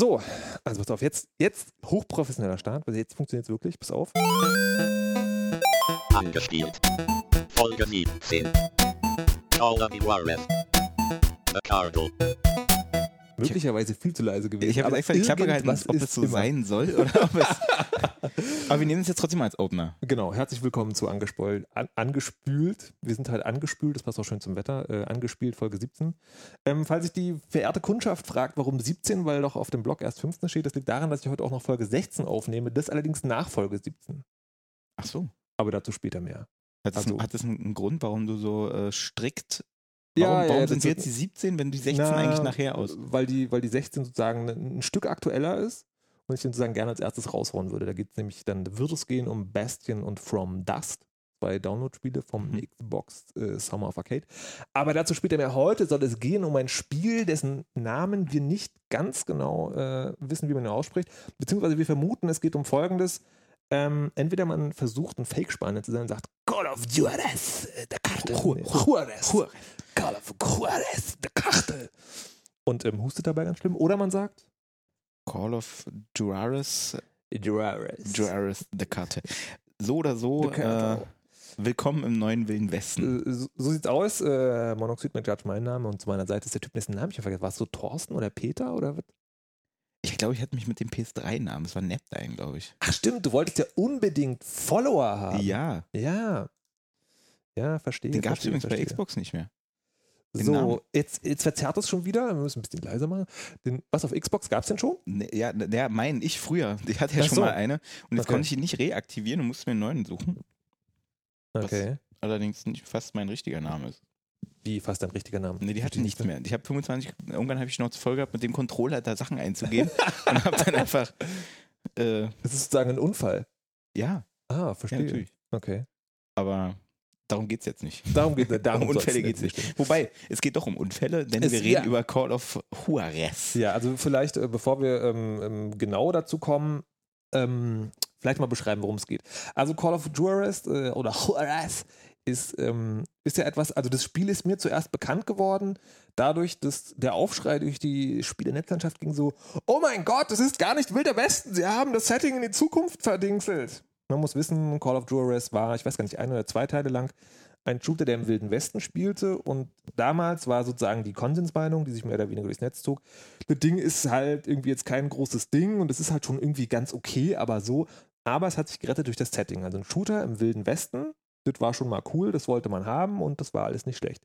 So, also pass auf, jetzt, jetzt hochprofessioneller Start, weil jetzt funktioniert es wirklich. Pass auf. Angespielt. Folge 17. Call of Juarez. The Cardinal. Möglicherweise viel zu leise gewesen. Ich habe extra die Klappe gehalten, ob es so immer. sein soll oder ob es. Aber wir nehmen es jetzt trotzdem als Opener. Genau, herzlich willkommen zu Angespoilt, an, Angespült. Wir sind halt angespült, das passt auch schön zum Wetter. Äh, angespielt, Folge 17. Ähm, falls sich die verehrte Kundschaft fragt, warum 17, weil doch auf dem Blog erst 15 steht, das liegt daran, dass ich heute auch noch Folge 16 aufnehme, das allerdings nach Folge 17. Ach so. Aber dazu später mehr. Hat das, Also- hat das einen einen Grund, warum du so äh, strikt. Warum, ja, warum ja, sind jetzt die 17, wenn die 16 Na, eigentlich nachher aus? Weil die, weil die 16 sozusagen ein, Stück aktueller ist und ich den sozusagen gerne als erstes raushauen würde. Da geht es nämlich, dann wird es gehen um Bastion und From Dust. Zwei Download-Spiele vom Mhm. Xbox äh, Summer of Arcade. Aber dazu später mehr. Heute soll es gehen um ein Spiel, dessen Namen wir nicht ganz genau äh, wissen, wie man ihn ausspricht. Beziehungsweise wir vermuten, es geht um Folgendes. Ähm, entweder man versucht, ein Fake-Spanier zu sein und sagt Call of Juarez, äh, der Karte. Juarez. Call of Juarez, der Karte. Und ähm, hustet dabei ganz schlimm. Oder man sagt Call of Juarez, Juarez. Juarez the Karte. So oder so, äh, willkommen im neuen Wilden Westen. So, so sieht's aus. Äh, Monoxid McJudge mein Name und zu meiner Seite ist der Typ, dessen Namen ich vergessen. War es so Thorsten oder Peter oder was? Ich glaube, ich hatte mich mit dem PS3-Namen, es war Napdine, glaube ich. Ach stimmt, du wolltest ja unbedingt Follower haben. Ja, Ja. Ja, verstehe. den gab es verstehe, übrigens bei verstehe. Xbox nicht mehr. den Namen. So, jetzt, jetzt verzerrt es schon wieder. Wir müssen ein bisschen leiser machen. Den, was auf Xbox gab es denn schon? Ne, ja, der mein, ich früher. Ich hatte ja Ach schon so. mal eine und jetzt Okay. konnte ich ihn nicht reaktivieren und musste mir einen neuen suchen. Okay. Allerdings nicht fast mein richtiger Name ist. Wie fast dein richtiger Name? Nee, die hatte Verstehe nichts ich mehr. Ich habe 25, irgendwann habe ich noch voll gehabt, mit dem Controller da Sachen einzugeben und habe dann einfach, äh, Das ist sozusagen ein Unfall. ja, Ah, ja, verstehe. natürlich. okay. Aber darum geht es jetzt nicht. Darum geht es. Darum um Unfälle geht es nicht. Wobei, es geht doch um Unfälle, denn Es- wir reden ja. über Call of Juarez. Ja, also vielleicht, äh, bevor wir ähm, ähm, genau dazu kommen, ähm, vielleicht mal beschreiben, worum es geht. Also Call of Juarez äh, oder Juarez ist, ähm, ist ja etwas, also das Spiel ist mir zuerst bekannt geworden, dadurch, dass der Aufschrei durch die Spielenetzlandschaft ging so, oh mein Gott, das ist gar nicht Wilder Westen, sie haben das Setting in die Zukunft verdingselt. Man muss wissen, Call of Juarez war, ich weiß gar nicht, ein oder zwei Teile lang ein Shooter, der im Wilden Westen spielte und damals war sozusagen die Konsensmeinung, die sich mehr oder weniger durchs Netz zog, das Ding ist halt irgendwie jetzt kein großes Ding und es ist halt schon irgendwie ganz okay, aber so. Aber es hat sich gerettet durch das Setting. Also ein Shooter im Wilden Westen, das war schon mal cool, das wollte man haben und das war alles nicht schlecht.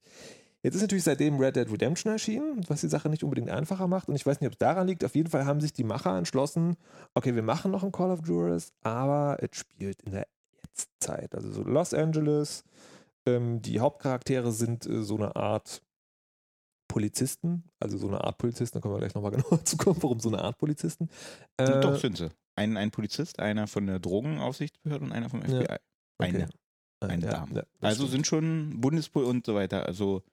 Jetzt ist natürlich seitdem Red Dead Redemption erschienen, was die Sache nicht unbedingt einfacher macht. Und ich weiß nicht, ob es daran liegt. Auf jeden Fall haben sich die Macher entschlossen, okay, wir machen noch ein Call of Juarez, aber es spielt in der Jetztzeit. Also so Los Angeles. Ähm, die Hauptcharaktere sind äh, so eine Art Polizisten, also so eine Art Polizisten, da können wir gleich nochmal genauer zu kommen, warum so eine Art Polizisten. Äh, Doch, sind sie. Ein, ein Polizist, einer von der Drogenaufsichtsbehörde und einer vom FBI. Ja. Eine. okay. Äh, eine ja, Dame. ja, Also stimmt. sind schon Bundespol und so weiter, also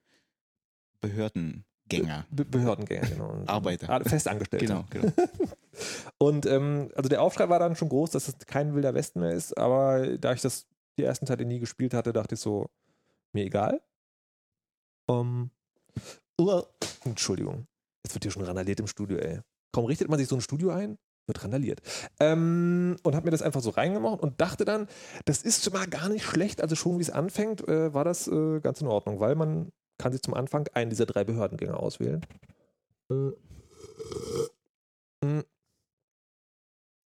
Behördengänger. Be Behördengänger, genau. Arbeiter. Ah, Festangestellte. Genau, genau. Und ähm, also der Aufschrei war dann schon groß, dass es kein wilder Westen mehr ist, aber da ich das die ersten Teile nie gespielt hatte, dachte ich so, mir egal. Um, Uah. Entschuldigung. Jetzt wird hier schon randaliert im Studio, ey. Kaum richtet man sich so ein Studio ein, wird randaliert. Ähm, und hab mir das einfach so reingemacht und dachte dann, das ist schon mal gar nicht schlecht. Also schon wie es anfängt, äh, war das äh, ganz in Ordnung, weil man kann sich zum Anfang einen dieser drei Behördengänge auswählen. Äh, mm,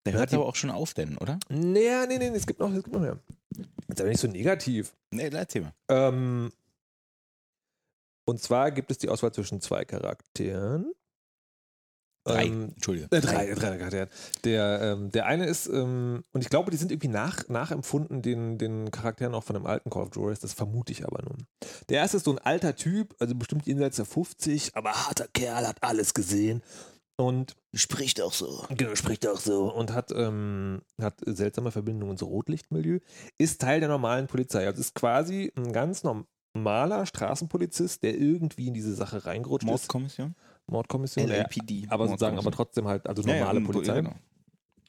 Der hört aber auch schon auf, denn, oder? Nee, nee, nee, es gibt noch, es gibt noch mehr. Ist aber nicht so negativ. Nee, erzähl mal. Ähm, und zwar gibt es die Auswahl zwischen zwei Charakteren. Drei. Ähm, Entschuldige. äh, drei, drei Charakteren. Der, ähm, der eine ist, ähm, und ich glaube, die sind irgendwie nach, nachempfunden den, den Charakteren auch von dem alten Call of Juarez, das vermute ich aber nun. Der erste ist so ein alter Typ, also bestimmt jenseits der 50, aber harter Kerl, hat alles gesehen. Und Spricht auch so. Genau, spricht auch so und hat, ähm, hat seltsame Verbindungen zu Rotlichtmilieu, ist Teil der normalen Polizei. Also ist quasi ein ganz normaler Straßenpolizist, der irgendwie in diese Sache reingerutscht ist. Mordkommission? Mordkommission. LAPD. aber sozusagen, aber trotzdem halt, also normale ja, Polizei. Genau.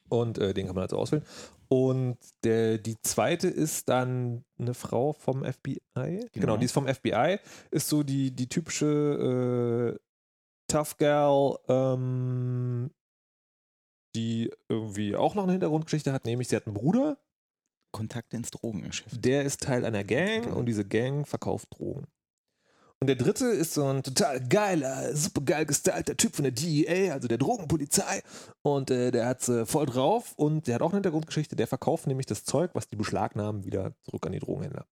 Und äh, den kann man also auswählen. Und der, die zweite ist dann eine Frau vom FBI. Genau, Genau. die ist vom FBI. Ist so die, die typische äh, Tough Gal, ähm, die irgendwie auch noch eine Hintergrundgeschichte hat, nämlich sie hat einen Bruder, Kontakte ins Drogengeschäft. der ist Teil einer Gang Genau. und diese Gang verkauft Drogen. Und der dritte ist so ein total geiler, super geil gestylter Typ von der DEA, also der Drogenpolizei. Und äh, der hat's äh, voll drauf und der hat auch eine Hintergrundgeschichte. Der verkauft nämlich das Zeug, was die beschlagnahmen, wieder zurück an die Drogenhändler.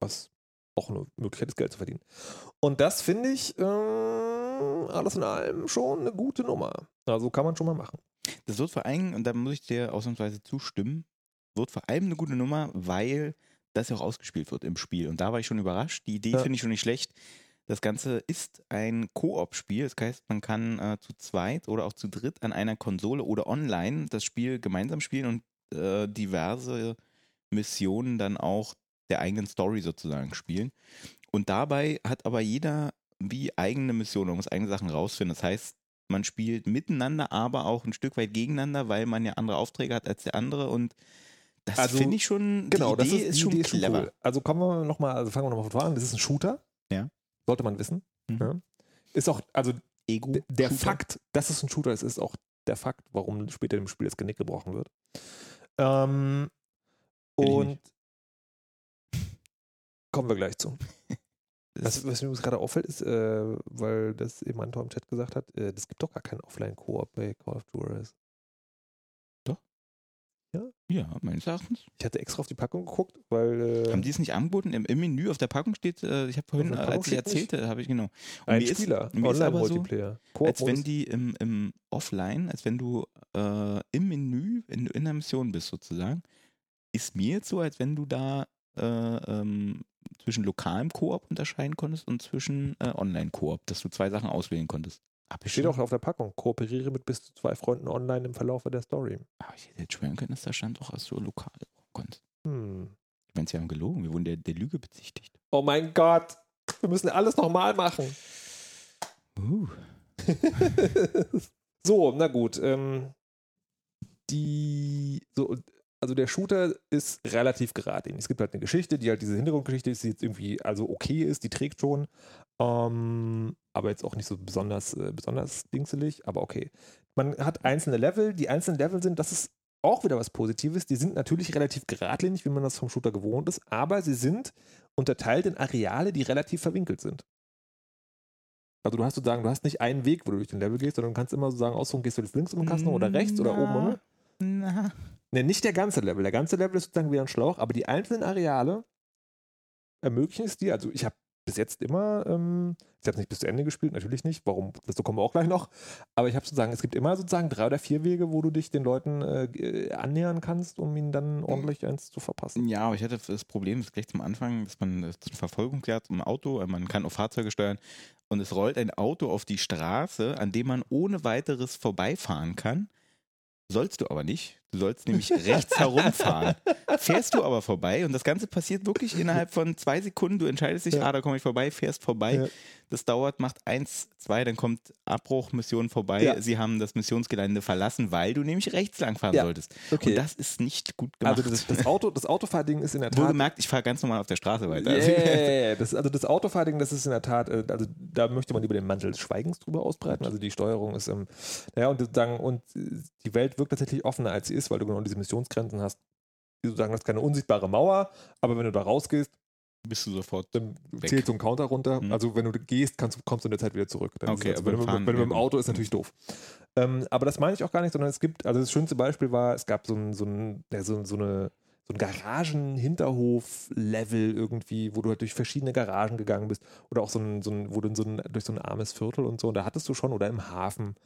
Was auch eine Möglichkeit ist, Geld zu verdienen. Und das finde ich äh, alles in allem schon eine gute Nummer. Also kann man schon mal machen. Das wird vor allem, und da muss ich dir ausnahmsweise zustimmen, wird vor allem eine gute Nummer, weil das ja auch ausgespielt wird im Spiel. Und da war ich schon überrascht. Die Idee Ja. finde ich schon nicht schlecht. Das Ganze ist ein Koop-Spiel. Das heißt, man kann äh, zu zweit oder auch zu dritt an einer Konsole oder online das Spiel gemeinsam spielen und äh, diverse Missionen dann auch der eigenen Story sozusagen spielen. Und dabei hat aber jeder wie eigene Missionen, man muss eigene Sachen rausfinden. Das heißt, man spielt miteinander, aber auch ein Stück weit gegeneinander, weil man ja andere Aufträge hat als der andere und das Also, finde ich schon, Genau, die Idee das ist, ist, schon Idee clever. cool. Also kommen wir noch mal, also fangen wir nochmal von vorne an. Das ist ein Shooter. Ja. Sollte man wissen. Mhm. Ja. Ist auch, also Ego. der Shooter. Fakt, dass es ein Shooter ist, ist auch der Fakt, warum später im Spiel das Genick gebrochen wird. Ähm, und kommen wir gleich zu. Was, was mir gerade auffällt, ist, äh, weil das eben Anton im Chat gesagt hat, äh, das gibt doch gar keinen Offline-Koop bei Call of Duty. Ja, meines Erachtens. Ich hatte extra auf die Packung geguckt, weil äh, Haben die es nicht angeboten? Im, Im Menü auf der Packung steht, äh, ich habe vorhin, äh, als ich erzählte, habe ich genau. Und ein mir Spieler, aber so, Online-Multiplayer. als wenn die im, im Offline, als wenn du äh, im Menü, wenn du in der Mission bist sozusagen, ist mir jetzt so, als wenn du da äh, ähm, zwischen lokalem Koop unterscheiden konntest und zwischen äh, Online-Koop, dass du zwei Sachen auswählen konntest. Hab ich Steht schon- auch auf der Packung. Kooperiere mit bis zu zwei Freunden online im Verlauf der Story. Aber ich hätte jetzt schwören können, dass da stand auch, du lokal konntest. Hm. Ich meine, sie haben gelogen, wir wurden der, der Lüge bezichtigt. Oh mein Gott. Wir müssen alles nochmal machen. Uh. so, na gut. Ähm, die, so, also der Shooter ist relativ geradlinig. Es gibt halt eine Geschichte, die halt diese Hintergrundgeschichte ist, die jetzt irgendwie also okay ist, die trägt schon. Ähm, aber jetzt auch nicht so besonders, äh, besonders dingselig, aber okay. Man hat einzelne Level. Die einzelnen Level sind, das ist auch wieder was Positives. Die sind natürlich relativ geradlinig, wie man das vom Shooter gewohnt ist, aber sie sind unterteilt in Areale, die relativ verwinkelt sind. Also du hast sozusagen, du hast nicht einen Weg, wo du durch den Level gehst, sondern du kannst immer so sagen, aussuchen, gehst du jetzt links um den Kasten oder rechts oder oben, oder? Na. Ne, nicht der ganze Level. Der ganze Level ist sozusagen wieder ein Schlauch, aber die einzelnen Areale ermöglichen es dir. Also ich habe bis jetzt immer, ähm, ich habe nicht bis zu Ende gespielt, natürlich nicht. Warum? Dazu kommen wir auch gleich noch. Aber ich habe sozusagen, es gibt immer sozusagen drei oder vier Wege, wo du dich den Leuten äh, äh, annähern kannst, um ihnen dann ordentlich eins zu verpassen. Ja, aber ich hatte das Problem, das gleich zum Anfang, dass man das ist im Auto, äh, man kann auf Fahrzeuge steuern und es rollt ein Auto auf die Straße, an dem man ohne weiteres vorbeifahren kann. Sollst du aber nicht. Du sollst nämlich rechts herumfahren. Fährst du aber vorbei und das Ganze passiert wirklich innerhalb von zwei Sekunden. Du entscheidest dich, Ja. ah, da komme ich vorbei, fährst vorbei. Ja. Das dauert, macht eins, zwei, dann kommt Abbruch, Mission vorbei. Ja. Sie haben das Missionsgelände verlassen, weil du nämlich rechts lang fahren Ja. solltest. Okay. Und das ist nicht gut gemacht. also das, das Auto, das Autofahrding ist in der Tat. Wohlgemerkt, ich fahre ganz normal auf der Straße weiter. Also, ja. Das, also das Autofahrting, das ist in der Tat, äh, also da möchte man über den Mantel des Schweigens drüber ausbreiten. Also die Steuerung ist, ähm, naja, und sozusagen, und äh, die Welt wirkt tatsächlich offener, als sie ist, weil du genau diese Missionsgrenzen hast. Die sozusagen, das ist keine unsichtbare Mauer, aber wenn du da rausgehst, bist du sofort. dann Weg. zählt so ein Counter runter. Mhm. Also wenn du gehst, kannst, kommst du in der Zeit wieder zurück. Dann Okay, es, aber wenn, du, wenn du mit dem Auto ist natürlich doof. Ähm, aber das meine ich auch gar nicht, sondern es gibt, also das schönste Beispiel war, es gab so ein, so ein, ja, so, so eine so ein Garagen-Hinterhof-Level irgendwie, wo du halt durch verschiedene Garagen gegangen bist oder auch so ein, so ein wo du so ein, durch so ein armes Viertel und so, und da hattest du schon oder im Hafen.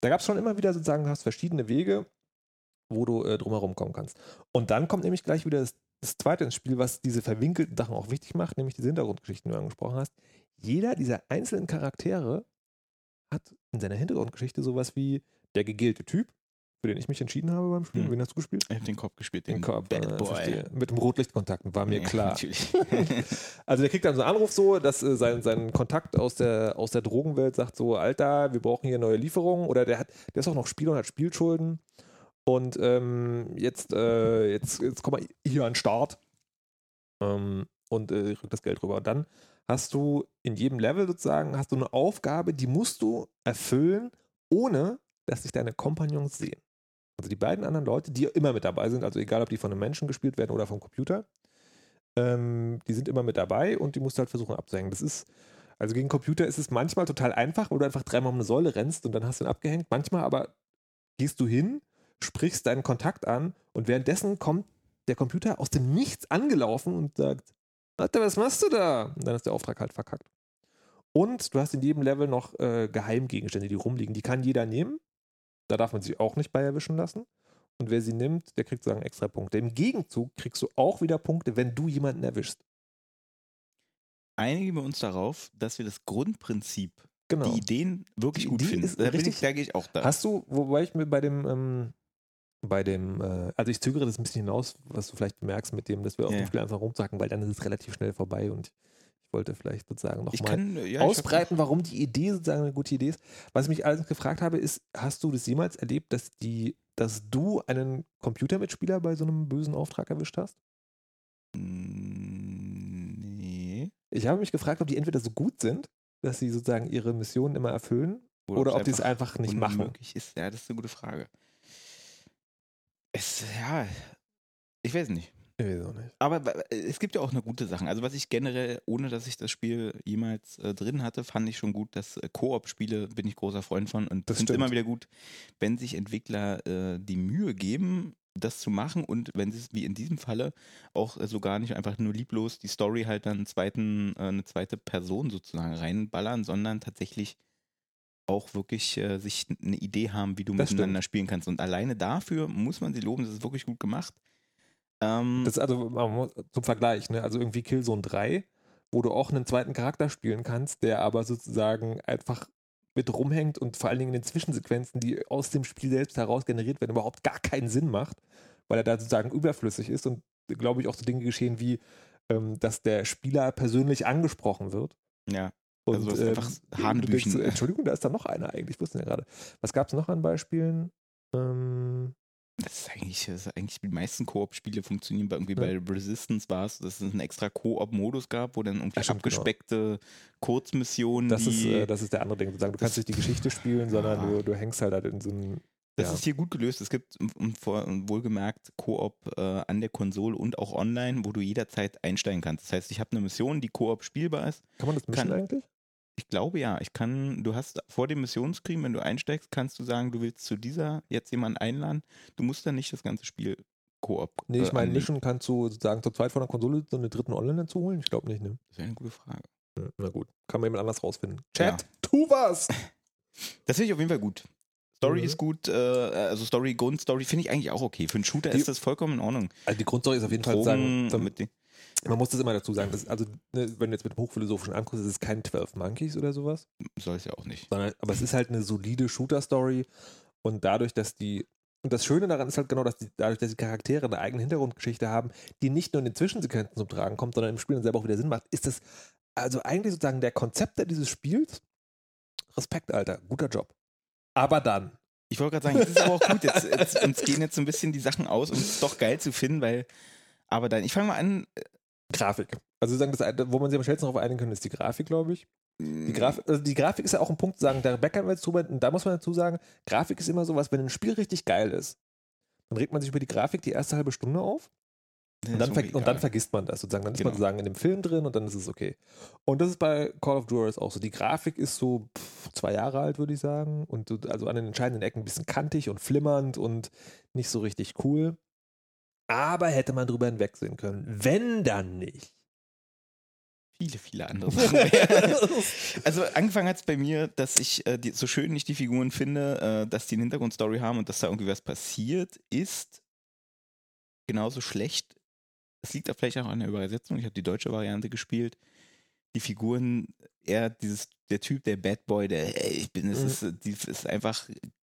Da gab es schon immer wieder sozusagen, du hast verschiedene Wege, wo du äh, drumherum kommen kannst. Und dann kommt nämlich gleich wieder das, das zweite ins Spiel, was diese verwinkelten Sachen auch wichtig macht, nämlich diese Hintergrundgeschichten, die du angesprochen hast. Jeder dieser einzelnen Charaktere hat in seiner Hintergrundgeschichte sowas wie der gegelte Typ, für den ich mich entschieden habe beim Spielen. Hm. Wen hast du gespielt? Ich habe den Kopf gespielt, den, Den Kopf, Bad äh, Boy. Mit dem Rotlichtkontakten, war mir Ja, klar. Natürlich. Also der kriegt dann so einen Anruf so, dass äh, sein, sein Kontakt aus der, aus der Drogenwelt sagt so, Alter, wir brauchen hier neue Lieferungen. Oder der hat, der ist auch noch Spieler und hat Spielschulden. Und ähm, jetzt, äh, jetzt, jetzt komm mal hier an den Start. Ähm, und äh, rückt das Geld rüber. Und dann hast du in jedem Level sozusagen, hast du eine Aufgabe, die musst du erfüllen, ohne dass sich deine Kompagnons sehen. Also die beiden anderen Leute, die immer mit dabei sind, also egal ob die von einem Menschen gespielt werden oder vom Computer, ähm, die sind immer mit dabei und die musst du halt versuchen abzuhängen. Das ist, also gegen Computer ist es manchmal total einfach, weil du einfach dreimal um eine Säule rennst und dann hast du ihn abgehängt. Manchmal aber gehst du hin, sprichst deinen Kontakt an und währenddessen kommt der Computer aus dem Nichts angelaufen und sagt, Warte, was machst du da? Und dann ist der Auftrag halt verkackt. Und du hast in jedem Level noch äh, Geheimgegenstände, die rumliegen. Die kann jeder nehmen. Da darf man sich auch nicht bei erwischen lassen. Und wer sie nimmt, der kriegt sozusagen extra Punkte. Im Gegenzug kriegst du auch wieder Punkte, wenn du jemanden erwischst. Einigen wir uns darauf, dass wir das Grundprinzip, Genau. die Ideen wirklich Die gut Idee finden. ist Da, richtig- ich, da gehe ich auch da. Hast du, wobei ich mir bei dem, ähm, bei dem, äh, also ich zögere das ein bisschen hinaus, was du vielleicht bemerkst mit dem, dass wir auf Ja. dem Spiel einfach rumzacken, weil dann ist es relativ schnell vorbei und ich wollte vielleicht sozusagen nochmal kann, ja, ausbreiten, warum die Idee sozusagen eine gute Idee ist. Was ich mich allerdings gefragt habe, ist, hast du das jemals erlebt, dass die, dass du einen Computermitspieler bei so einem bösen Auftrag erwischt hast? Mm, Nee. Ich habe mich gefragt, ob die entweder so gut sind, dass sie sozusagen ihre Missionen immer erfüllen, oder, ob die es einfach nicht machen. ist. Ja, das ist eine gute Frage. Es, ja, ich weiß nicht. Ich weiß auch nicht. Aber wa- es gibt ja auch eine gute Sachen. Also was ich generell, ohne dass ich das Spiel jemals äh, drin hatte, fand ich schon gut, dass äh, Koop-Spiele bin ich großer Freund von und Das finde immer wieder gut, wenn sich Entwickler äh, die Mühe geben, das zu machen und wenn sie es wie in diesem Falle auch äh, so gar nicht einfach nur lieblos die Story halt dann einen zweiten, äh, eine zweite Person sozusagen reinballern, sondern tatsächlich auch wirklich äh, sich eine Idee haben, wie du Das miteinander spielen kannst. Und alleine dafür muss man sie loben, das ist wirklich gut gemacht. Ähm, Das ist also zum Vergleich, ne? Also irgendwie Killzone 3, wo du auch einen zweiten Charakter spielen kannst, der aber sozusagen einfach mit rumhängt und vor allen Dingen in den Zwischensequenzen, die aus dem Spiel selbst heraus generiert werden, überhaupt gar keinen Sinn macht, weil er da sozusagen überflüssig ist und glaube ich auch so Dinge geschehen wie, ähm, dass der Spieler persönlich angesprochen wird. ja. Und, Also das ist einfach denkst Hanebüchen. so, Entschuldigung, da ist da noch einer eigentlich. Ich wusste ja gerade. Was gab es noch an Beispielen? Ähm, Das ist eigentlich, das ist eigentlich die meisten Koop-Spiele funktionieren bei irgendwie Ja. bei Resistance war es, dass es einen extra Koop-Modus gab, wo dann irgendwie stimmt, genau. abgespeckte Kurzmissionen, das, ist, äh, das ist der andere Ding. Sozusagen. Du kannst nicht die Geschichte spielen, sondern Ah. du, du hängst halt, halt in so einem. Das Ja. ist hier gut gelöst. Es gibt um, um, wohlgemerkt Koop äh, an der Konsole und auch online, wo du jederzeit einsteigen kannst. Das heißt, ich habe eine Mission, die Koop spielbar ist. Kann man das mischen Kann- eigentlich? Ich glaube ja, ich kann, du hast vor dem Missionsscreen, wenn du einsteigst, kannst du sagen, du willst zu dieser jetzt jemanden einladen. Du musst dann nicht das ganze Spiel Koop. Nee, ich äh, meine, mischen kannst du sozusagen zu zweit von der Konsole so eine dritten Online dazu holen? Ich glaube nicht, ne? Das wäre eine gute Frage. Ja, Na gut. Kann man jemand anders rausfinden. Ja. Chat, tu was! Das finde ich auf jeden Fall gut. Story Mhm. ist gut, äh, also Story, Grundstory finde ich eigentlich auch okay. Für einen Shooter Die- ist das vollkommen in Ordnung. Also die Grundstory ist auf jeden Fall Drogen sagen, mit den, man muss das immer dazu sagen, das, also ne, wenn du jetzt mit dem Hochphilosophischen anguckst, ist es kein 12 Monkeys oder sowas. soll es ja auch nicht. sondern, aber es ist halt eine solide Shooter-Story und dadurch, dass die, und das Schöne daran ist halt genau, dass die, dadurch, dass die Charaktere eine eigene Hintergrundgeschichte haben, die nicht nur in den Zwischensequenzen zum Tragen kommt, sondern im Spiel dann selber auch wieder Sinn macht, ist das also eigentlich sozusagen der Konzepter dieses Spiels. Respekt, Alter, guter Job. Aber dann, Ich wollte gerade sagen, das ist aber auch gut. Jetzt, jetzt, uns gehen jetzt so ein bisschen die Sachen aus, um es doch geil zu finden, weil, aber dann, ich fange mal an. Grafik. Also sozusagen, das, wo man sich am schnellsten darauf einigen kann, ist die Grafik, glaube ich. Die, Graf also die Grafik ist ja auch ein Punkt, zu sagen, da meckern wir jetzt drüber, und da muss man dazu sagen, Grafik ist immer sowas, wenn ein Spiel richtig geil ist, dann regt man sich über die Grafik die erste halbe Stunde auf und ist dann, ver und dann vergisst man das sozusagen. Dann ist Genau. man sozusagen in dem Film drin und dann ist es okay. Und das ist bei Call of Juarez auch so. Die Grafik ist so pff, zwei Jahre alt, würde ich sagen. Und so- also an den entscheidenden Ecken ein bisschen kantig und flimmernd und nicht so richtig cool. Aber hätte man drüber hinwegsehen können. Wenn dann nicht. viele, viele andere Sachen. also angefangen hat es bei mir, dass ich äh, die, so schön ich die Figuren finde, äh, dass die eine Hintergrundstory haben und dass da irgendwie was passiert ist, genauso schlecht. Das liegt da vielleicht auch an der Übersetzung. Ich habe die deutsche Variante gespielt. Die Figuren, er, dieses, der Typ, der Bad Boy, der, ey, ich bin, es Mhm. ist, die ist einfach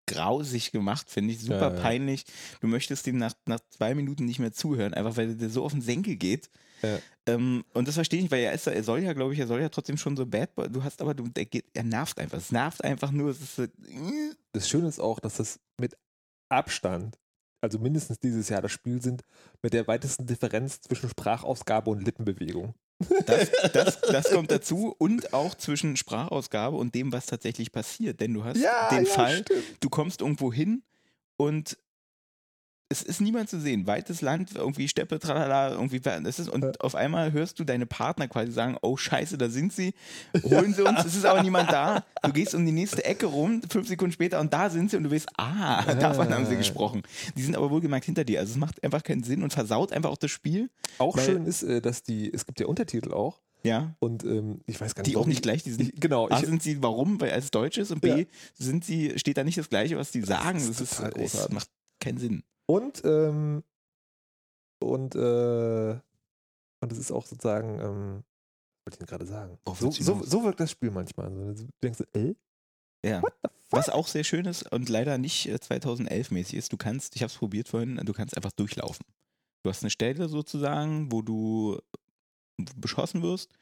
grausig gemacht, finde ich, super Ja, ja. peinlich. Du möchtest ihm nach, nach zwei Minuten nicht mehr zuhören, einfach weil der so auf den Senkel geht. Ja. Ähm, und das verstehe ich nicht, weil er ist, er soll ja, glaube ich, er soll ja trotzdem schon so Bad Boy. Du hast aber, du, der geht, er nervt einfach. Es nervt einfach nur. Es ist äh, das Schöne ist auch, dass das mit Abstand, also mindestens dieses Jahr, das Spiel sind mit der weitesten Differenz zwischen Sprachausgabe und Lippenbewegung. Das, das, das kommt dazu und auch zwischen Sprachausgabe und dem, was tatsächlich passiert. Denn du hast den Fall, stimmt. du kommst irgendwo hin und es ist niemand zu sehen. Weites Land, irgendwie Steppe, tralala, irgendwie. Das ist, und Ja. auf einmal hörst du deine Partner quasi sagen: Oh, Scheiße, da sind sie. Holen sie uns. Es ist aber niemand da. Du gehst um die nächste Ecke rum, fünf Sekunden später, und da sind sie und du weißt: Ah, davon haben sie gesprochen. Die sind aber wohlgemerkt hinter dir. Also es macht einfach keinen Sinn und versaut einfach auch das Spiel. Auch Weil- schön ist, äh, dass die, es gibt ja Untertitel auch. Ja. Und ähm, ich weiß gar nicht, Die auch nicht gleich, die sind Ich, genau, A, ich, sind sie, warum? Weil es Deutsch ist und B, Ja. sind sie, steht da nicht das Gleiche, was die sagen. ist Das ist, großartig. macht keinen Sinn. Und ähm, und äh, und es ist auch sozusagen, ähm, was wollte ich denn gerade sagen? Worauf So, so, so wirkt das Spiel manchmal. Also, du denkst, äh, Ja. Was auch sehr schön ist und leider nicht äh, 2011-mäßig ist, du kannst, ich habe es probiert vorhin, du kannst einfach durchlaufen. Du hast eine Stelle sozusagen, wo du beschossen wirst.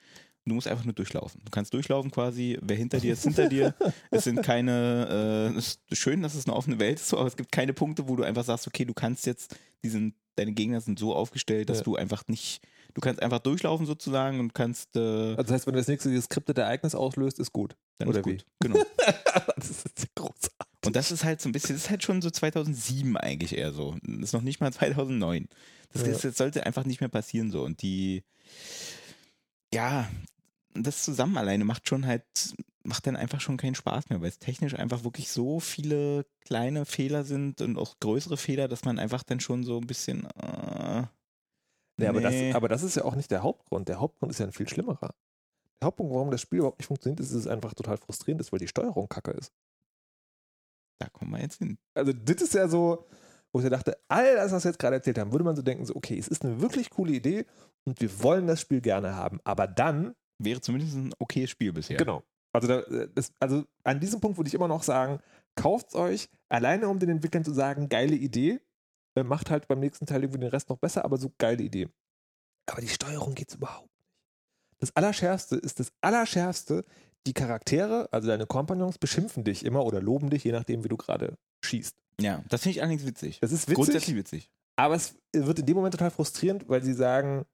Du musst einfach nur durchlaufen. Du kannst durchlaufen quasi, wer hinter dir ist, hinter dir. Es sind keine, äh, es ist schön, dass es eine offene Welt ist, aber es gibt keine Punkte, wo du einfach sagst, okay, du kannst jetzt, diesen, deine Gegner sind so aufgestellt, dass Ja. du einfach nicht, du kannst einfach durchlaufen sozusagen und kannst, äh, Also das heißt, wenn du das nächste geskriptete Ereignis auslöst, ist gut. dann oder ist gut. wie? Genau. das ist großartig. Und das ist halt so ein bisschen, das ist halt schon so 2007 eigentlich eher so. Das ist noch nicht mal 2009. Das, Ja. das sollte einfach nicht mehr passieren so. Und die, ja, das zusammen alleine macht schon halt, macht dann einfach schon keinen Spaß mehr, weil es technisch einfach wirklich so viele kleine Fehler sind und auch größere Fehler, dass man einfach dann schon so ein bisschen, äh, Nee, aber, nee. Das, aber das ist ja auch nicht der Hauptgrund. Der Hauptgrund ist ja ein viel schlimmerer. Der Hauptpunkt, warum das Spiel überhaupt nicht funktioniert, ist, dass es einfach total frustrierend ist, weil die Steuerung kacke ist. da kommen wir jetzt hin. Also, das ist ja so, wo ich ja dachte, all das, was wir jetzt gerade erzählt haben, würde man so denken, so, okay, es ist eine wirklich coole Idee und wir wollen das Spiel gerne haben. Aber dann, Wäre zumindest ein okayes Spiel bisher. genau. Also, da, äh, das, also an diesem Punkt würde ich immer noch sagen, kauft euch alleine, um den Entwicklern zu sagen, geile Idee, äh, macht halt beim nächsten Teil irgendwie den Rest noch besser, aber so geile Idee. Aber die Steuerung geht es überhaupt nicht. Das Allerschärfste ist das Allerschärfste, die Charaktere, also deine Kompagnons, beschimpfen dich immer oder loben dich, je nachdem, wie du gerade schießt. Ja, das finde ich allerdings witzig. Das ist witzig, Grundsätzlich witzig. aber es wird in dem Moment total frustrierend, weil sie sagen,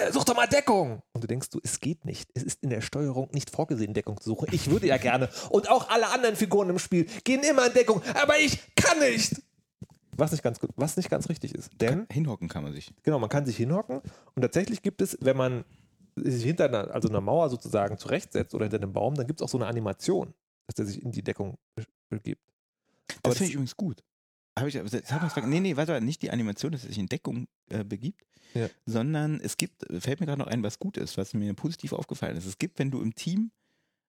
Alter, such doch mal Deckung. Und du denkst du, es geht nicht. Es ist in der Steuerung nicht vorgesehen, Deckung zu suchen. Ich würde ja gerne. Und auch alle anderen Figuren im Spiel gehen immer in Deckung, aber ich kann nicht. Was nicht ganz gut, was nicht ganz richtig ist. Denn, Hinhocken kann man sich. genau, man kann sich hinhocken und tatsächlich gibt es, wenn man sich hinter einer, also einer Mauer sozusagen zurechtsetzt oder hinter einem Baum, dann gibt es auch so eine Animation, dass der sich in die Deckung be- begibt. Das finde ich übrigens gut. Hab ich, das hab ich, nee, nee, warte, nicht die Animation, dass er sich in Deckung äh, begibt, Ja. sondern es gibt, fällt mir gerade noch ein, was gut ist, was mir positiv aufgefallen ist. Es gibt, wenn du im Team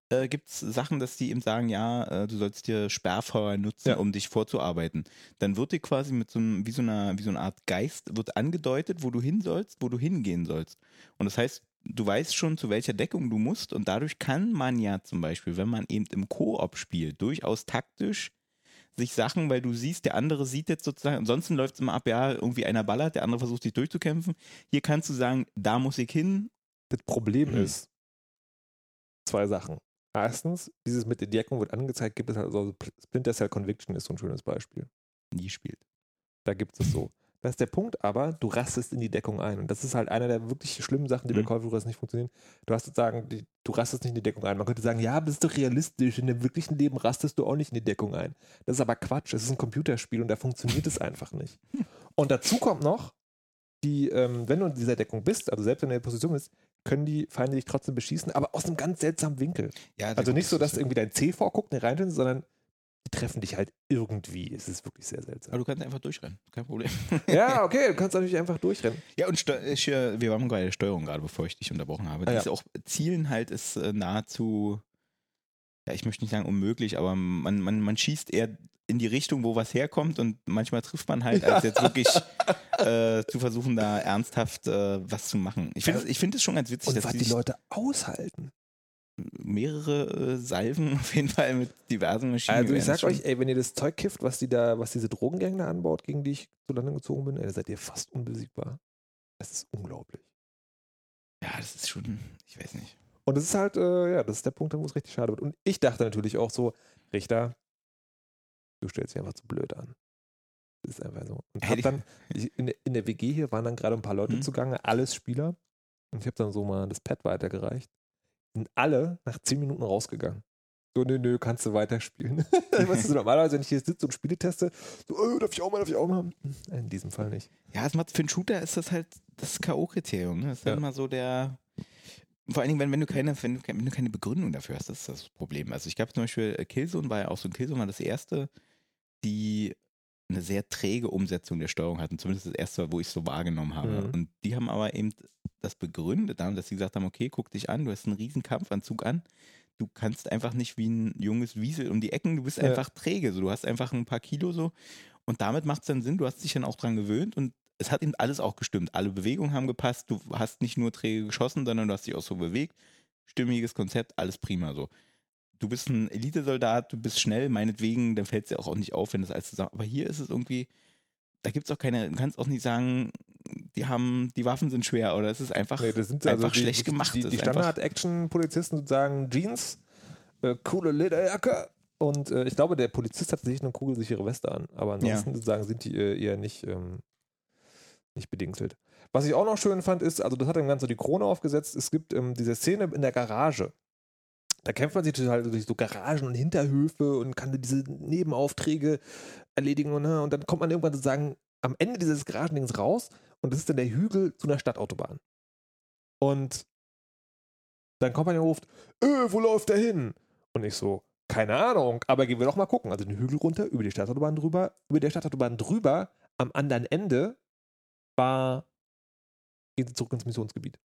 äh, gibt es Sachen, dass die eben sagen, ja, äh, du sollst dir Sperrfeuer nutzen, Ja. um dich vorzuarbeiten. Dann wird dir quasi mit so einem, wie so einer, wie so einer Art Geist, wird angedeutet, wo du hin sollst, wo du hingehen sollst. Und das heißt, du weißt schon, zu welcher Deckung du musst und dadurch kann man ja zum Beispiel, wenn man eben im Koop spielt, durchaus taktisch sich Sachen, weil du siehst, der andere sieht jetzt sozusagen, ansonsten läuft es immer ab, ja, irgendwie einer ballert, der andere versucht sich durchzukämpfen. Hier kannst du sagen, da muss ich hin. Das Problem Mhm. ist zwei Sachen. Erstens, dieses mit der Deckung wird angezeigt, gibt es halt also Splinter Cell Conviction ist so ein schönes Beispiel. Nie spielt. Da gibt es so. Das ist der Punkt, aber du rastest in die Deckung ein. Und das ist halt einer der wirklich schlimmen Sachen, die bei Mhm. Call of Duty nicht funktionieren. Du hast sozusagen, die, du rastest nicht in die Deckung ein. Man könnte sagen, ja, aber das ist doch realistisch. In dem wirklichen Leben rastest du auch nicht in die Deckung ein. Das ist aber Quatsch. Es ist ein Computerspiel und da funktioniert es einfach nicht. Und dazu kommt noch, die, ähm, wenn du in dieser Deckung bist, also selbst wenn du in der Position bist, können die Feinde dich trotzdem beschießen, aber aus einem ganz seltsamen Winkel. Ja, Also nicht so, dass irgendwie dein C vorguckt, nicht reintönt, sondern die treffen dich halt irgendwie. Es ist wirklich sehr seltsam. Aber du kannst einfach durchrennen, kein Problem. Ja, okay, du kannst natürlich einfach durchrennen. Ja, und ich, äh, wir waren bei der Steuerung gerade, bevor ich dich unterbrochen habe. Ah, ja. ist auch, Zielen halt ist äh, nahezu, ja, ich möchte nicht sagen unmöglich, aber man, man, man schießt eher in die Richtung, wo was herkommt und manchmal trifft man halt, als jetzt wirklich äh, zu versuchen, da ernsthaft äh, was zu machen. Ich finde es ich find schon ganz witzig, Und dass was die Leute aushalten. Mehrere äh, Salven auf jeden Fall mit diversen Maschinen. Also ich sag schon- euch, ey, wenn ihr das Zeug kifft, was die da, was diese Drogengänge da anbaut, gegen die ich zu Lande gezogen bin, ey, seid ihr fast unbesiegbar. Das ist unglaublich. Ja, das ist schon, ich weiß nicht. Und das ist halt, äh, ja, das ist der Punkt, wo es richtig schade wird. Und ich dachte natürlich auch so, Richter, du stellst dich einfach zu blöd an. Das ist einfach so. Und hab dann, in, der, in der WG hier waren dann gerade ein paar Leute Mhm. zugange, alles Spieler. Und ich habe dann so mal das Pad weitergereicht. Sind alle nach zehn Minuten rausgegangen. So, nö, nö, kannst du weiterspielen. weißt du, normalerweise, wenn ich hier sitze und Spiele teste, so, oh, darf ich auch mal, darf ich auch mal. In diesem Fall nicht. Ja, es macht, für einen Shooter ist das halt das K.O.-Kriterium. Ne? Das ist Ja. immer so der. Vor allen Dingen, wenn, wenn, du keine, wenn, wenn du keine Begründung dafür hast, das ist das Problem. Also ich glaube zum Beispiel, äh, Killzone war ja auch so ein Killzone war das erste, die eine sehr träge Umsetzung der Steuerung hatten. Zumindest das erste, wo ich es so wahrgenommen habe. Mhm. Und die haben aber eben das begründet, damit, dass sie gesagt haben, okay, guck dich an, du hast einen riesen Kampfanzug an. Du kannst einfach nicht wie ein junges Wiesel um die Ecken, du bist Ja. einfach träge. So, du hast einfach ein paar Kilo so. Und damit macht es dann Sinn, du hast dich dann auch dran gewöhnt und es hat eben alles auch gestimmt. Alle Bewegungen haben gepasst, du hast nicht nur träge geschossen, sondern du hast dich auch so bewegt. Stimmiges Konzept, alles prima so. Du bist ein Elitesoldat, du bist schnell, meinetwegen, dann fällt es dir auch, auch nicht auf, wenn das alles zusammen. Aber hier ist es irgendwie, da gibt es auch keine, du kannst auch nicht sagen, die haben, die Waffen sind schwer oder es ist einfach, Nee, das sind einfach also die, schlecht gemacht. Die, die einfach- Standard-Action-Polizisten sozusagen Jeans, äh, coole Lederjacke und äh, ich glaube, der Polizist hat sich eine kugelsichere Weste an, aber ansonsten sozusagen sind die äh, eher nicht, ähm, nicht bedingselt. Was ich auch noch schön fand, ist, also das hat dem Ganzen so die Krone aufgesetzt, es gibt ähm, diese Szene in der Garage. Da kämpft man sich total durch so Garagen und Hinterhöfe und kann diese Nebenaufträge erledigen und, ne, und dann kommt man irgendwann sozusagen am Ende dieses Garagendings raus und das ist dann der Hügel zu einer Stadtautobahn. Und dann kommt man und ruft, äh, wo läuft der hin? Und ich so, keine Ahnung, aber gehen wir doch mal gucken. Also den Hügel runter, über die Stadtautobahn drüber, über der Stadtautobahn drüber, am anderen Ende war, geht sie zurück ins Missionsgebiet.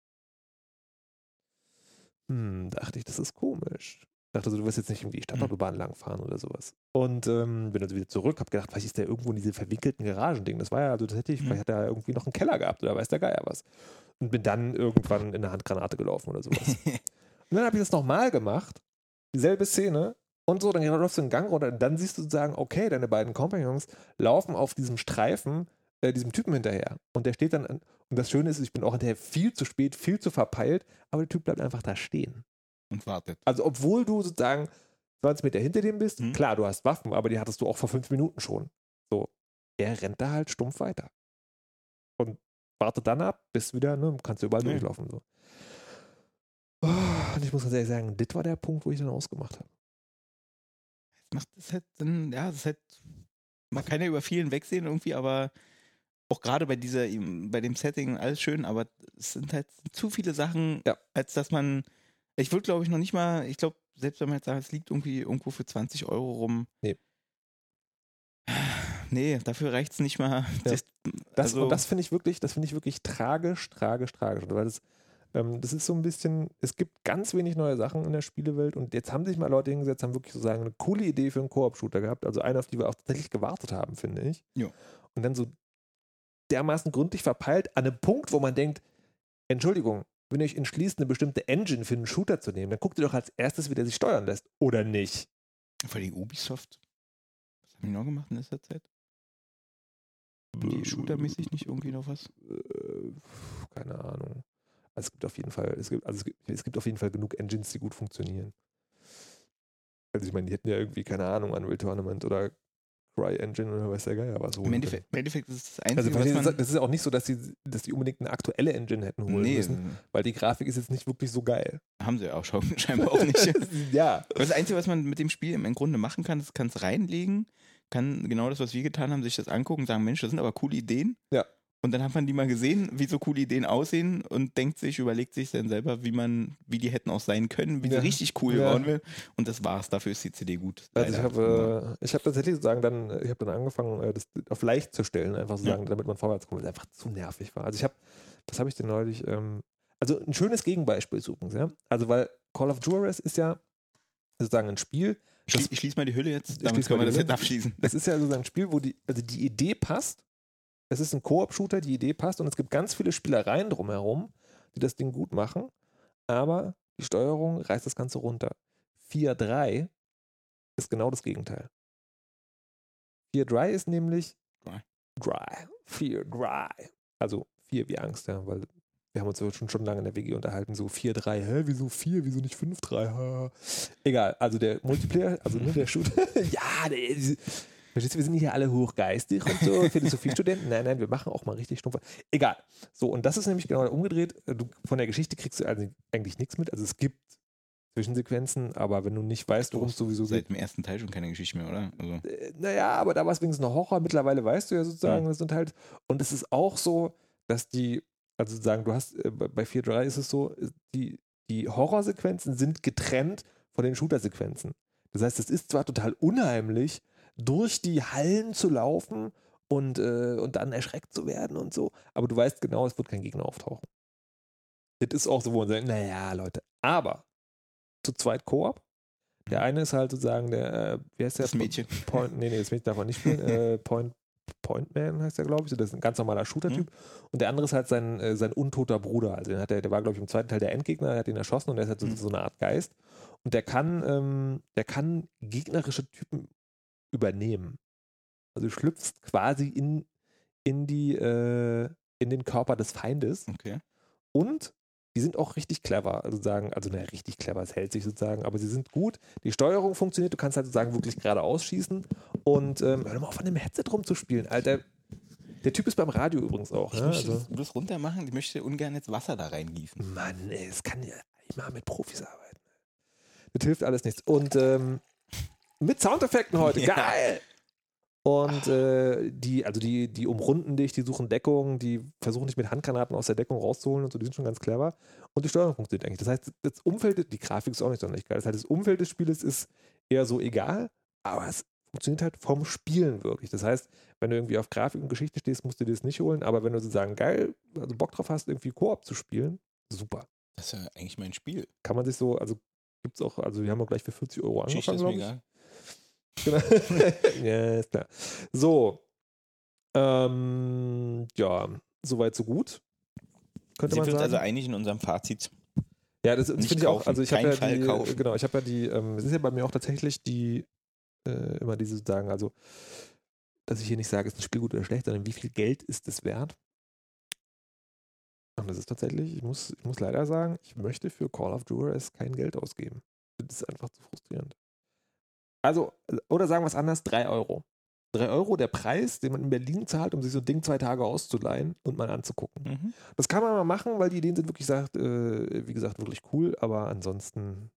Hm, dachte ich, das ist komisch. Dachte so, du wirst jetzt nicht irgendwie die Stadtautobahn langfahren oder sowas. Und ähm, bin also wieder zurück, hab gedacht, vielleicht ist der irgendwo in diese verwinkelten Garagending. Das war ja, also das hätte ich, Mhm. vielleicht hat er irgendwie noch einen Keller gehabt oder weiß der Geier was. Und bin dann irgendwann in eine Handgranate gelaufen oder sowas. Und dann habe ich das nochmal gemacht, dieselbe Szene, und so, dann läufst du den Gang runter und dann siehst du sozusagen, okay, deine beiden Kompagnons laufen auf diesem Streifen äh, diesem Typen hinterher. Und der steht dann, an, und das Schöne ist, ich bin auch hinterher viel zu spät, viel zu verpeilt, aber der Typ bleibt einfach da stehen. und wartet. Also, obwohl du sozusagen 20 Meter hinter dem bist, Mhm. klar, du hast Waffen, aber die hattest du auch vor fünf Minuten schon. So, er rennt da halt stumpf weiter. Und wartet dann ab, bis wieder, ne, kannst du überall Ja. durchlaufen. So. Oh, und ich muss ganz ehrlich sagen, das war der Punkt, wo ich dann ausgemacht habe. macht es halt dann, ja, es ist halt, man kann ja über vielen wegsehen irgendwie, aber auch gerade bei dieser, bei dem Setting alles schön, aber es sind halt zu viele Sachen, Ja. als dass man, ich würde glaube ich noch nicht mal, ich glaube, selbst wenn man jetzt sagt, es liegt irgendwie irgendwo für 20 Euro rum. Nee. Nee, dafür reicht es nicht mal. Ja. Das, Das, also, und das finde ich wirklich, das finde ich wirklich tragisch, tragisch, tragisch. Weil das, ähm, das ist so ein bisschen, es gibt ganz wenig neue Sachen in der Spielewelt und jetzt haben sich mal Leute hingesetzt, haben wirklich sozusagen eine coole Idee für einen Koop-Shooter gehabt. Also eine, auf die wir auch tatsächlich gewartet haben, finde ich. Ja. Und dann so dermaßen gründlich verpeilt an einem Punkt, wo man denkt, Entschuldigung, wenn ihr euch entschließt, eine bestimmte Engine für einen Shooter zu nehmen, dann guckt ihr doch als erstes, wie der sich steuern lässt. Oder nicht? vor allem Ubisoft. Was haben die noch gemacht in letzter Zeit? Haben die shootermäßig nicht irgendwie noch was? äh, keine Ahnung. Also es gibt auf jeden Fall, es gibt, also es gibt, es gibt auf jeden Fall genug Engines, die gut funktionieren. Also ich meine, die hätten ja irgendwie, keine Ahnung, Unreal Tournament oder Cry Engine oder weiß der Geier was holen Im Endeffekt, im Endeffekt ist es das. Also Einzige, das was man... ist, das ist ja auch nicht so, dass die, dass die unbedingt eine aktuelle Engine hätten holen nee, müssen, weil die Grafik ist jetzt nicht wirklich so geil. haben sie auch schon, scheinbar auch nicht. ja. Das Einzige, was man mit dem Spiel im Grunde machen kann, ist, kann es reinlegen, kann genau das, was wir getan haben, sich das angucken und sagen, Mensch, das sind aber coole Ideen. Ja. Und dann hat man die mal gesehen, wie so coole Ideen aussehen und denkt sich, überlegt sich dann selber, wie man, wie die hätten auch sein können, wie Ja. sie richtig cool Ja. bauen will. Und das war's. Dafür ist die CD gut. Also ich Leider. habe äh, ich habe tatsächlich sozusagen dann, ich habe dann angefangen, äh, das auf leicht zu stellen, einfach so Ja. sagen, damit man vorwärts kommt, weil es einfach zu nervig war. Also ich habe, was habe ich denn neulich, ähm, also ein schönes Gegenbeispiel übrigens, ja. Also weil Call of Juarez ist ja sozusagen ein Spiel, Schlie ich schließe mal die Hülle jetzt, Ich damit können mal wir das jetzt abschließen. das ist ja sozusagen ein Spiel, wo die, also die Idee passt. Es ist ein Koop-Shooter, die Idee passt und es gibt ganz viele Spielereien drumherum, die das Ding gut machen, aber die Steuerung reißt das Ganze runter. 4.3 ist genau das Gegenteil. 4.3 ist nämlich Dry. Dry. 4.3. Also 4 wie Angst, ja, weil wir haben uns schon, schon lange in der WG unterhalten, so 4-3, hä, wieso 4, wieso nicht 5-3, ha. Egal, also der Multiplayer, also ne, der Shooter, ja, der, verstehst du, wir sind hier alle hochgeistig und so, Philosophiestudenten, nein, nein, wir machen auch mal richtig stumpf. Egal, so, und das ist nämlich genau umgedreht, du, von der Geschichte kriegst du also eigentlich nichts mit, also es gibt Zwischensequenzen, aber wenn du nicht weißt, worum es sowieso geht, Seit dem ersten Teil schon keine Geschichte mehr, oder? Also, äh, naja, aber da war es wenigstens noch Horror. Mittlerweile weißt du ja sozusagen, Mhm. das sind halt, und es ist auch so, dass die, also sozusagen, du hast, äh, bei bei 4.3 ist es so, äh, die, die Horrorsequenzen sind getrennt von den Shooter-Sequenzen. Das heißt, es ist zwar total unheimlich, durch die Hallen zu laufen und, äh, und dann erschreckt zu werden und so, aber du weißt genau, es wird kein Gegner auftauchen. Das ist auch so, wo man sagt, naja, Leute, aber zu zweit Koop. Der eine ist halt sozusagen der, äh, wie heißt der? das Mädchen. Point, nee, nee, das Mädchen darf man nicht spielen. äh, Point, Point Man heißt der, glaube ich. Das ist ein ganz normaler Shooter-Typ. Und der andere ist halt sein, äh, sein untoter Bruder. Also den hat der, der war, glaube ich, im zweiten Teil der Endgegner, der hat ihn erschossen und der ist halt so, Mhm. so eine Art Geist. Und der kann, ähm, der kann gegnerische Typen übernehmen. Also du schlüpfst quasi in, in die, äh, in den Körper des Feindes. Okay. Und die sind auch richtig clever, also sagen, also naja, richtig clever, es hält sich sozusagen, aber sie sind gut. Die Steuerung funktioniert, du kannst halt sozusagen wirklich geradeaus schießen. Und ähm, hör mal auf, an dem Headset rumzuspielen, Alter. Der Typ ist beim Radio übrigens auch. Ich Ne? möchte Also, das bloß runter machen. Ich möchte ungern jetzt Wasser da reingießen. Mann, ey, es kann ja immer mit Profis arbeiten. Das hilft alles nichts. Und ähm, mit Soundeffekten heute, Ja. geil! Und äh, die, also die, die umrunden dich, die suchen Deckung, die versuchen dich mit Handgranaten aus der Deckung rauszuholen und so, die sind schon ganz clever. Und die Steuerung funktioniert eigentlich. Das heißt, das Umfeld, die Grafik ist auch nicht sonderlich geil. Das heißt, das Umfeld des Spieles ist eher so egal, aber es funktioniert halt vom Spielen wirklich. Das heißt, wenn du irgendwie auf Grafik und Geschichte stehst, musst du dir das nicht holen, aber wenn du sozusagen geil, also Bock drauf hast, irgendwie Koop zu spielen, super. Das ist ja eigentlich mein Spiel. Kann man sich so, also gibt es auch, also wir haben auch gleich für 40 Euro angefangen, ist glaube ich. egal. Genau. ja, ist klar. So. Ähm, ja, soweit, so gut. Könnte Sind man wir uns sagen. also einig in unserem Fazit? ja, das, das finde ich auch. Also ich habe ja Fall die, kaufen. genau, ich habe ja die, ähm, es ist ja bei mir auch tatsächlich die, äh, immer diese sagen, also, dass ich hier nicht sage, ist ein Spiel gut oder schlecht, sondern wie viel Geld ist es wert? Und das ist tatsächlich, ich muss, ich muss leider sagen, ich möchte für Call of Juarez kein Geld ausgeben. Das ist einfach zu frustrierend. Also, oder sagen wir es anders, 3 Euro. 3 Euro der Preis, den man in Berlin zahlt, um sich so ein Ding zwei Tage auszuleihen und mal anzugucken. Mhm. Das kann man mal machen, weil die Ideen sind wirklich, sagt, äh, wie gesagt, wirklich cool, aber ansonsten,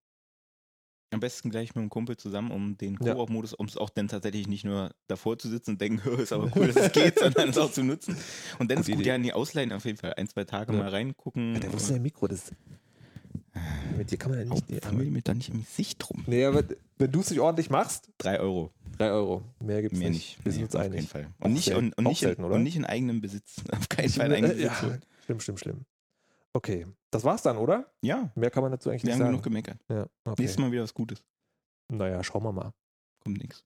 Am besten gleich mit einem Kumpel zusammen, um den Ja. Koop-Modus, um es auch dann tatsächlich nicht nur davor zu sitzen und denken, "Hö, ist aber cool, dass es geht, sondern es auch zu nutzen. Und dann ist gut, ja, in die Ausleihen auf jeden Fall. Ein, zwei Tage Ja. mal reingucken. Wo ist denn der Mikro? Das, mit dir kann man ja nicht. die Familie mir da nicht im Gesicht rum. Nee, aber wenn du es nicht ordentlich machst, Drei Euro, 3 Euro. Mehr gibt es mehr nicht. nicht. Wir sind Nee, uns auf einig. keinen Fall. Und nicht, und, und, nicht, selten, in, oder? und nicht in eigenem Besitz. Auf keinen Fall in eigenem ja, Besitz. holen. schlimm, schlimm, schlimm. Okay, das war's dann, oder? Ja, Mehr kann man dazu eigentlich wir nicht haben sagen. genug gemeckert. ja, okay. Nächstes Mal wieder was Gutes. Naja, schauen wir mal. Kommt nichts.